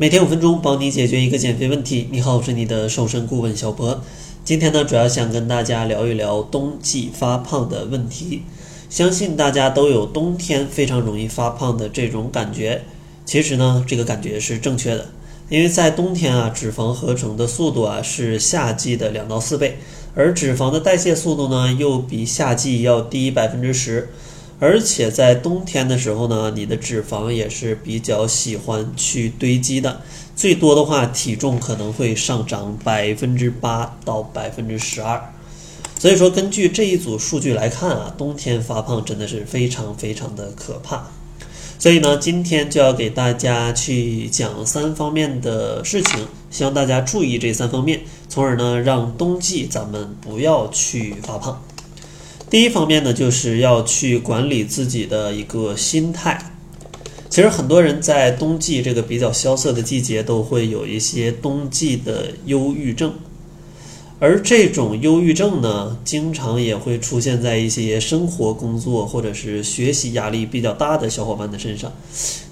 每天五分钟，帮你解决一个减肥问题。你好，我是你的瘦身顾问小博。今天呢，主要想跟大家聊一聊冬季发胖的问题。相信大家都有冬天非常容易发胖的这种感觉。其实呢，这个感觉是正确的，因为在冬天啊，脂肪合成的速度啊是夏季的两到四倍，而脂肪的代谢速度呢又比夏季要低百分之十。而且在冬天的时候呢，你的脂肪也是比较喜欢去堆积的，最多的话体重可能会上涨百分之八到百分之十二。所以说，根据这一组数据来看啊，冬天发胖真的是非常非常的可怕。所以呢，今天就要给大家去讲三方面的事情，希望大家注意这三方面，从而呢让冬季咱们不要去发胖。第一方面呢，就是要去管理自己的一个心态。其实很多人在冬季这个比较萧瑟的季节，都会有一些冬季的忧郁症，而这种忧郁症呢，经常也会出现在一些生活、工作或者是学习压力比较大的小伙伴的身上。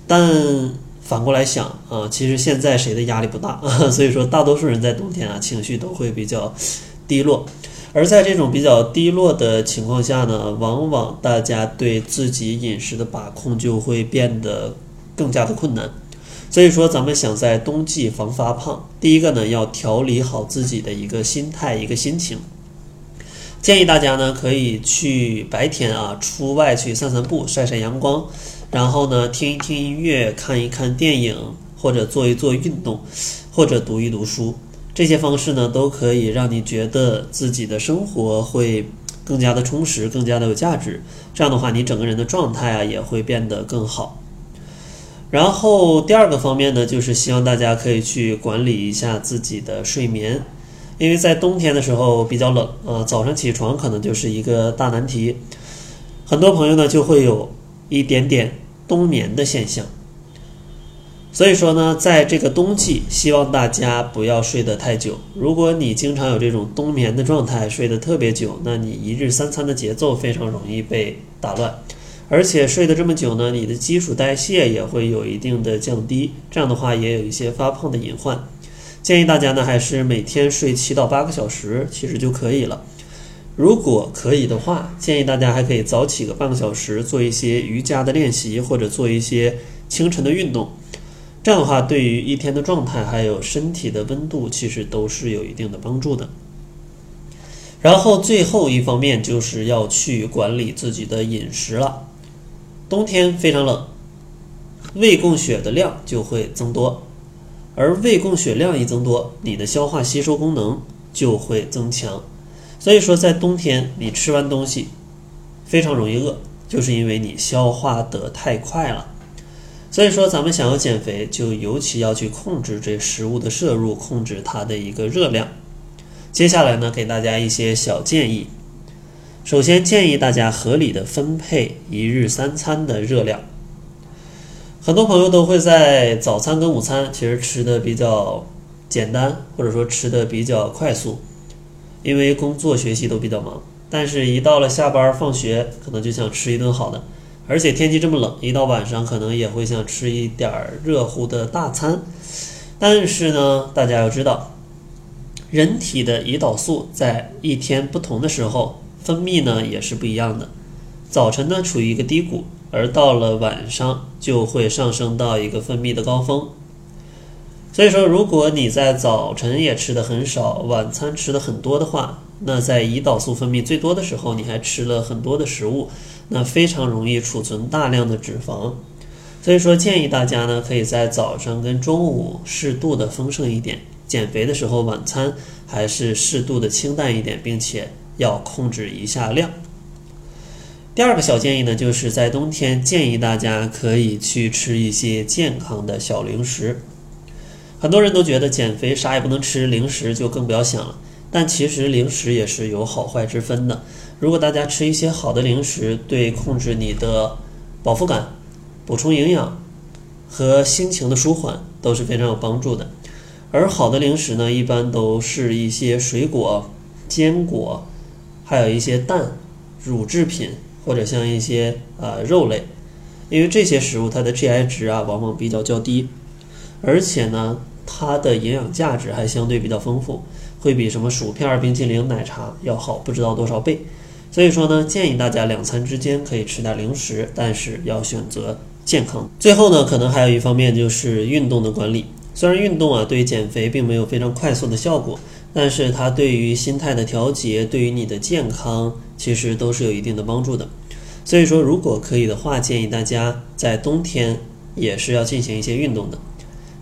但反过来想啊，其实现在谁的压力不大？所以说，大多数人在冬天啊，情绪都会比较低落。而在这种比较低落的情况下呢，往往大家对自己饮食的把控就会变得更加的困难。所以说，咱们想在冬季防发胖，第一个呢，要调理好自己的一个心态、一个心情。建议大家呢，可以去白天啊，出外去散散步、晒晒阳光，然后呢，听一听音乐、看一看电影，或者做一做运动，或者读一读书。这些方式呢，都可以让你觉得自己的生活会更加的充实，更加的有价值。这样的话，你整个人的状态啊也会变得更好。然后第二个方面呢，就是希望大家可以去管理一下自己的睡眠，因为在冬天的时候比较冷啊，早上起床可能就是一个大难题。很多朋友呢就会有一点点冬眠的现象。所以说呢，在这个冬季，希望大家不要睡得太久。如果你经常有这种冬眠的状态，睡得特别久，那你一日三餐的节奏非常容易被打乱，而且睡得这么久呢，你的基础代谢也会有一定的降低，这样的话也有一些发胖的隐患。建议大家呢，还是每天睡七到八个小时，其实就可以了。如果可以的话，建议大家还可以早起个半个小时，做一些瑜伽的练习，或者做一些清晨的运动。这样的话，对于一天的状态还有身体的温度，其实都是有一定的帮助的。然后最后一方面就是要去管理自己的饮食了。冬天非常冷，胃供血的量就会增多，而胃供血量一增多，你的消化吸收功能就会增强。所以说，在冬天你吃完东西非常容易饿，就是因为你消化得太快了。所以说，咱们想要减肥，就尤其要去控制这食物的摄入，控制它的一个热量。接下来呢，给大家一些小建议。首先，建议大家合理的分配一日三餐的热量。很多朋友都会在早餐跟午餐其实吃的比较简单，或者说吃的比较快速，因为工作学习都比较忙。但是，一到了下班放学，可能就想吃一顿好的。而且天气这么冷，一到晚上可能也会想吃一点热乎的大餐。但是呢，大家要知道，人体的胰岛素在一天不同的时候分泌呢也是不一样的。早晨呢处于一个低谷，而到了晚上就会上升到一个分泌的高峰。所以说，如果你在早晨也吃的很少，晚餐吃的很多的话，那在胰岛素分泌最多的时候，你还吃了很多的食物。那非常容易储存大量的脂肪，所以说建议大家呢，可以在早上跟中午适度的丰盛一点，减肥的时候晚餐还是适度的清淡一点，并且要控制一下量。第二个小建议呢，就是在冬天建议大家可以去吃一些健康的小零食。很多人都觉得减肥啥也不能吃，零食就更不要想了。但其实零食也是有好坏之分的。如果大家吃一些好的零食，对控制你的饱腹感、补充营养和心情的舒缓都是非常有帮助的。而好的零食呢，一般都是一些水果、坚果，还有一些蛋、乳制品或者像一些呃肉类，因为这些食物它的 GI 值啊往往比较较低。而且呢，它的营养价值还相对比较丰富，会比什么薯片、冰淇淋、奶茶要好不知道多少倍。所以说呢，建议大家两餐之间可以吃点零食，但是要选择健康。最后呢，可能还有一方面就是运动的管理。虽然运动啊对于减肥并没有非常快速的效果，但是它对于心态的调节，对于你的健康其实都是有一定的帮助的。所以说，如果可以的话，建议大家在冬天也是要进行一些运动的。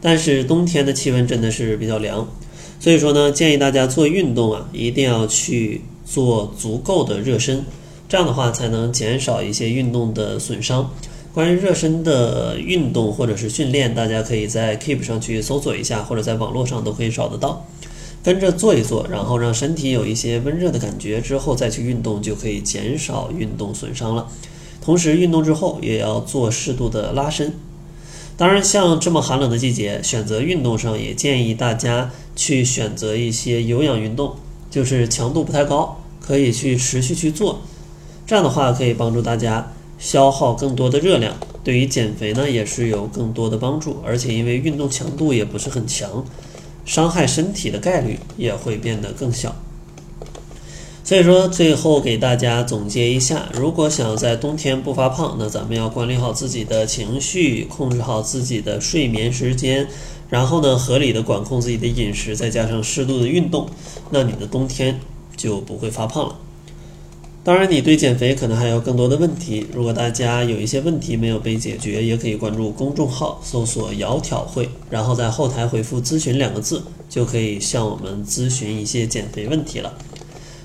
但是冬天的气温真的是比较凉，所以说呢，建议大家做运动啊，一定要去做足够的热身，这样的话才能减少一些运动的损伤。关于热身的运动或者是训练，大家可以在 Keep 上去搜索一下，或者在网络上都可以找得到，跟着做一做，然后让身体有一些温热的感觉之后再去运动，就可以减少运动损伤了。同时，运动之后也要做适度的拉伸。当然，像这么寒冷的季节，选择运动上也建议大家去选择一些有氧运动，就是强度不太高，可以去持续去做。这样的话可以帮助大家。消耗更多的热量，对于减肥呢也是有更多的帮助，而且因为运动强度也不是很强，伤害身体的概率也会变得更小。所以说，最后给大家总结一下：如果想要在冬天不发胖，那咱们要管理好自己的情绪，控制好自己的睡眠时间，然后呢，合理的管控自己的饮食，再加上适度的运动，那你的冬天就不会发胖了。当然，你对减肥可能还有更多的问题。如果大家有一些问题没有被解决，也可以关注公众号，搜索“窈窕会”，然后在后台回复“咨询”两个字，就可以向我们咨询一些减肥问题了。